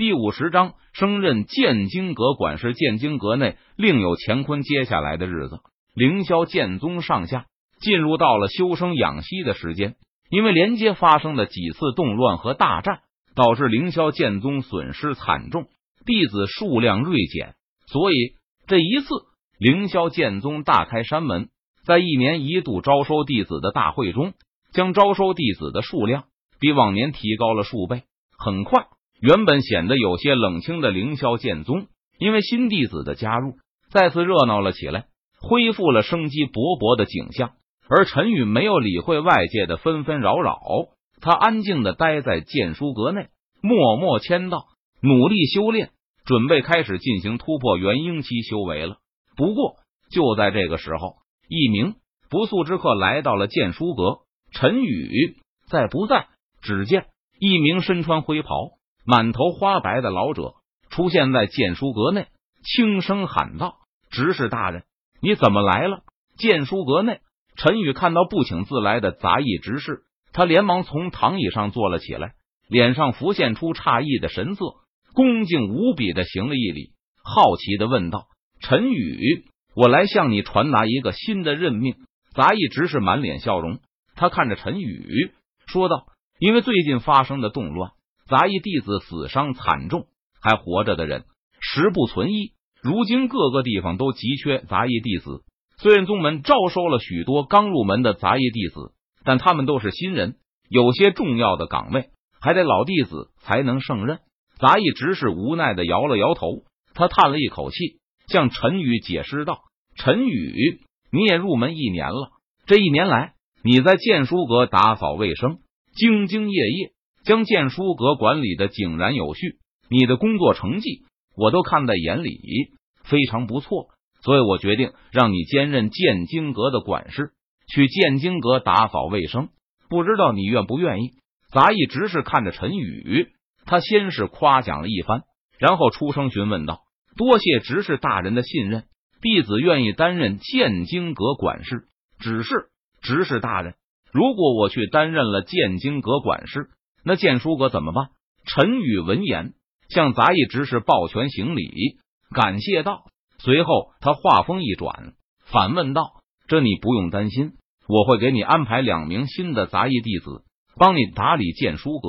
第五十章，升任建经阁管事。建经阁内另有乾坤。接下来的日子，凌霄剑宗上下进入到了修生养息的时间。因为连接发生的几次动乱和大战，导致凌霄剑宗损失惨重，弟子数量锐减。所以这一次，凌霄剑宗大开山门，在一年一度招收弟子的大会中，将招收弟子的数量比往年提高了数倍。很快。原本显得有些冷清的凌霄剑宗，因为新弟子的加入，再次热闹了起来，恢复了生机勃勃的景象。而陈宇没有理会外界的纷纷扰扰，他安静的待在剑书阁内，默默签到，努力修炼，准备开始进行突破元婴期修为了。不过，就在这个时候，一名不速之客来到了剑书阁。陈宇在不在？只见一名身穿灰袍。满头花白的老者出现在剑书阁内，轻声喊道：“执事大人，你怎么来了？”剑书阁内，陈宇看到不请自来的杂役执事，他连忙从躺椅上坐了起来，脸上浮现出诧异的神色，恭敬无比的行了一礼，好奇的问道：“陈宇，我来向你传达一个新的任命。”杂役执事满脸笑容，他看着陈宇说道：“因为最近发生的动乱。”杂役弟子死伤惨重，还活着的人十不存一。如今各个地方都急缺杂役弟子。虽然宗门招收了许多刚入门的杂役弟子，但他们都是新人，有些重要的岗位还得老弟子才能胜任。杂役执事无奈的摇了摇头，他叹了一口气，向陈宇解释道：“陈宇，你也入门一年了，这一年来你在剑书阁打扫卫生，兢兢业业。”将剑书阁管理的井然有序，你的工作成绩我都看在眼里，非常不错。所以我决定让你兼任剑经阁的管事，去剑经阁打扫卫生。不知道你愿不愿意？杂役执事看着陈宇，他先是夸奖了一番，然后出声询问道：“多谢执事大人的信任，弟子愿意担任剑经阁管事。只是执事大人，如果我去担任了剑经阁管事，那剑书阁怎么办？陈宇闻言向杂役执事抱拳行礼，感谢道。随后他话锋一转，反问道：“这你不用担心，我会给你安排两名新的杂役弟子，帮你打理剑书阁。”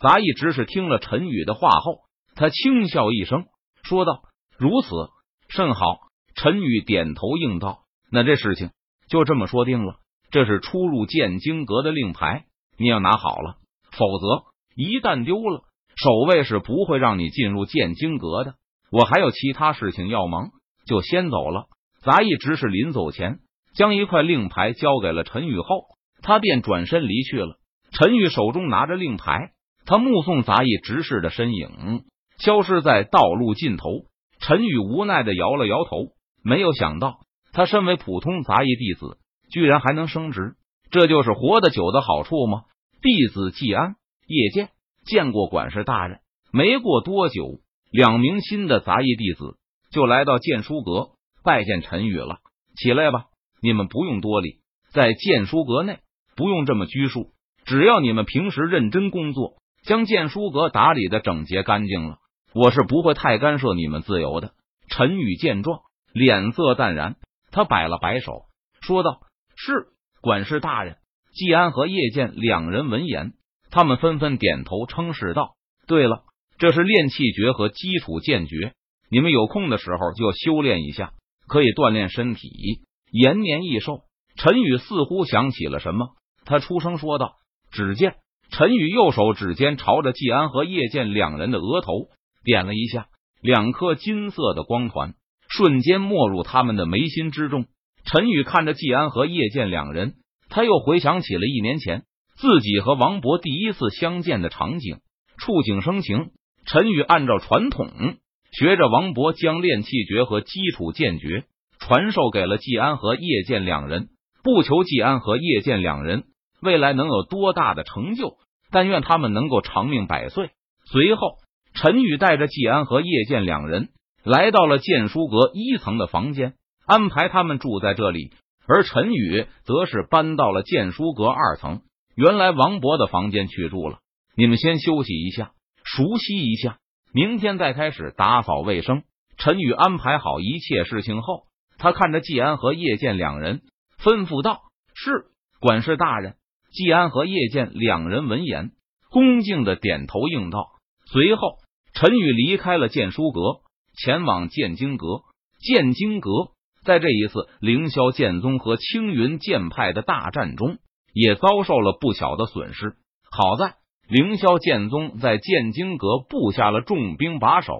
杂役执事听了陈宇的话后，他轻笑一声，说道：“如此甚好。”陈宇点头应道：“那这事情就这么说定了。这是出入剑经阁的令牌，你要拿好了。”否则，一旦丢了，守卫是不会让你进入剑经阁的。我还有其他事情要忙，就先走了。杂役执事临走前，将一块令牌交给了陈宇后，他便转身离去了。陈宇手中拿着令牌，他目送杂役执事的身影消失在道路尽头。陈宇无奈的摇了摇头，没有想到，他身为普通杂役弟子，居然还能升职，这就是活得久的好处吗？弟子季安、叶剑见过管事大人。没过多久，两名新的杂役弟子就来到剑书阁拜见陈宇了。起来吧，你们不用多礼，在剑书阁内不用这么拘束。只要你们平时认真工作，将剑书阁打理的整洁干净了，我是不会太干涉你们自由的。陈宇见状，脸色淡然，他摆了摆手，说道：“是管事大人。”季安和叶剑两人闻言，他们纷纷点头称是道：“对了，这是炼气诀和基础剑诀，你们有空的时候就修炼一下，可以锻炼身体，延年益寿。”陈宇似乎想起了什么，他出声说道：“只见陈宇右手指尖朝着季安和叶剑两人的额头点了一下，两颗金色的光团瞬间没入他们的眉心之中。”陈宇看着季安和叶剑两人。他又回想起了一年前自己和王博第一次相见的场景，触景生情。陈宇按照传统，学着王博将练气诀和基础剑诀传授给了季安和叶剑两人，不求季安和叶剑两人未来能有多大的成就，但愿他们能够长命百岁。随后，陈宇带着季安和叶剑两人来到了剑书阁一层的房间，安排他们住在这里。而陈宇则是搬到了建书阁二层，原来王博的房间去住了。你们先休息一下，熟悉一下，明天再开始打扫卫生。陈宇安排好一切事情后，他看着季安和叶剑两人，吩咐道：“是管事大人。”季安和叶剑两人闻言，恭敬的点头应道。随后，陈宇离开了建书阁，前往建经阁。建经阁在这一次凌霄剑宗和青云剑派的大战中，也遭受了不小的损失。好在凌霄剑宗在剑经阁布下了重兵把守，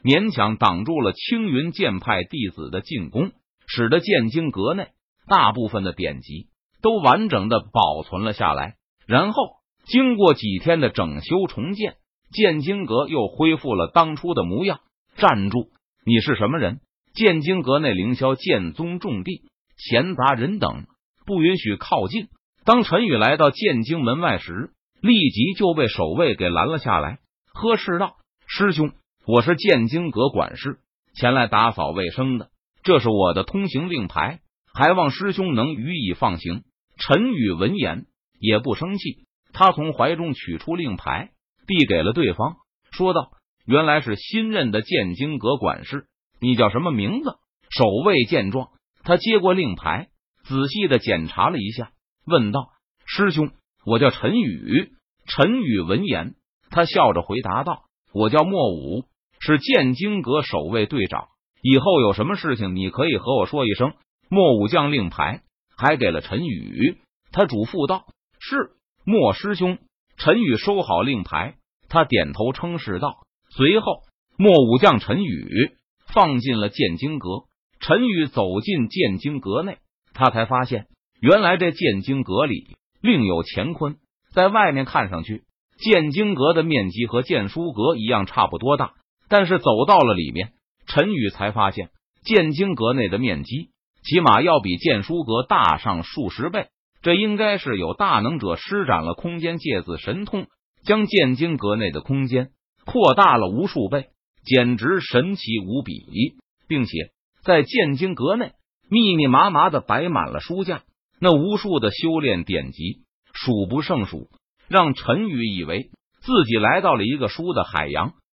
勉强挡住了青云剑派弟子的进攻，使得剑经阁内大部分的典籍都完整的保存了下来。然后经过几天的整修重建，剑经阁又恢复了当初的模样。站住！你是什么人？剑经阁内凌霄剑宗重地，闲杂人等不允许靠近。当陈宇来到剑经门外时，立即就被守卫给拦了下来，呵斥道：“师兄，我是剑经阁管事，前来打扫卫生的。这是我的通行令牌，还望师兄能予以放行。”陈宇闻言也不生气，他从怀中取出令牌，递给了对方，说道：“原来是新任的剑经阁管事，你叫什么名字？”守卫见状，他接过令牌，仔细的检查了一下，问道：“师兄。”我叫陈宇。陈宇闻言，他笑着回答道：“我叫莫武，是剑经阁守卫队长。以后有什么事情，你可以和我说一声。”莫武将令牌还给了陈宇，他嘱咐道：“是莫师兄。”陈宇收好令牌，他点头称是道。随后，莫武将陈宇放进了剑经阁。陈宇走进剑经阁内，他才发现，原来这剑经阁里。另有乾坤，在外面看上去，剑经阁的面积和剑书阁一样差不多大。但是走到了里面，陈宇才发现，剑经阁内的面积起码要比剑书阁大上数十倍。这应该是有大能者施展了空间芥子神通，将剑经阁内的空间扩大了无数倍，简直神奇无比。并且在剑经阁内，密密麻麻的摆满了书架。那无数的修炼典籍数不胜数，让陈宇以为自己来到了一个书的海洋。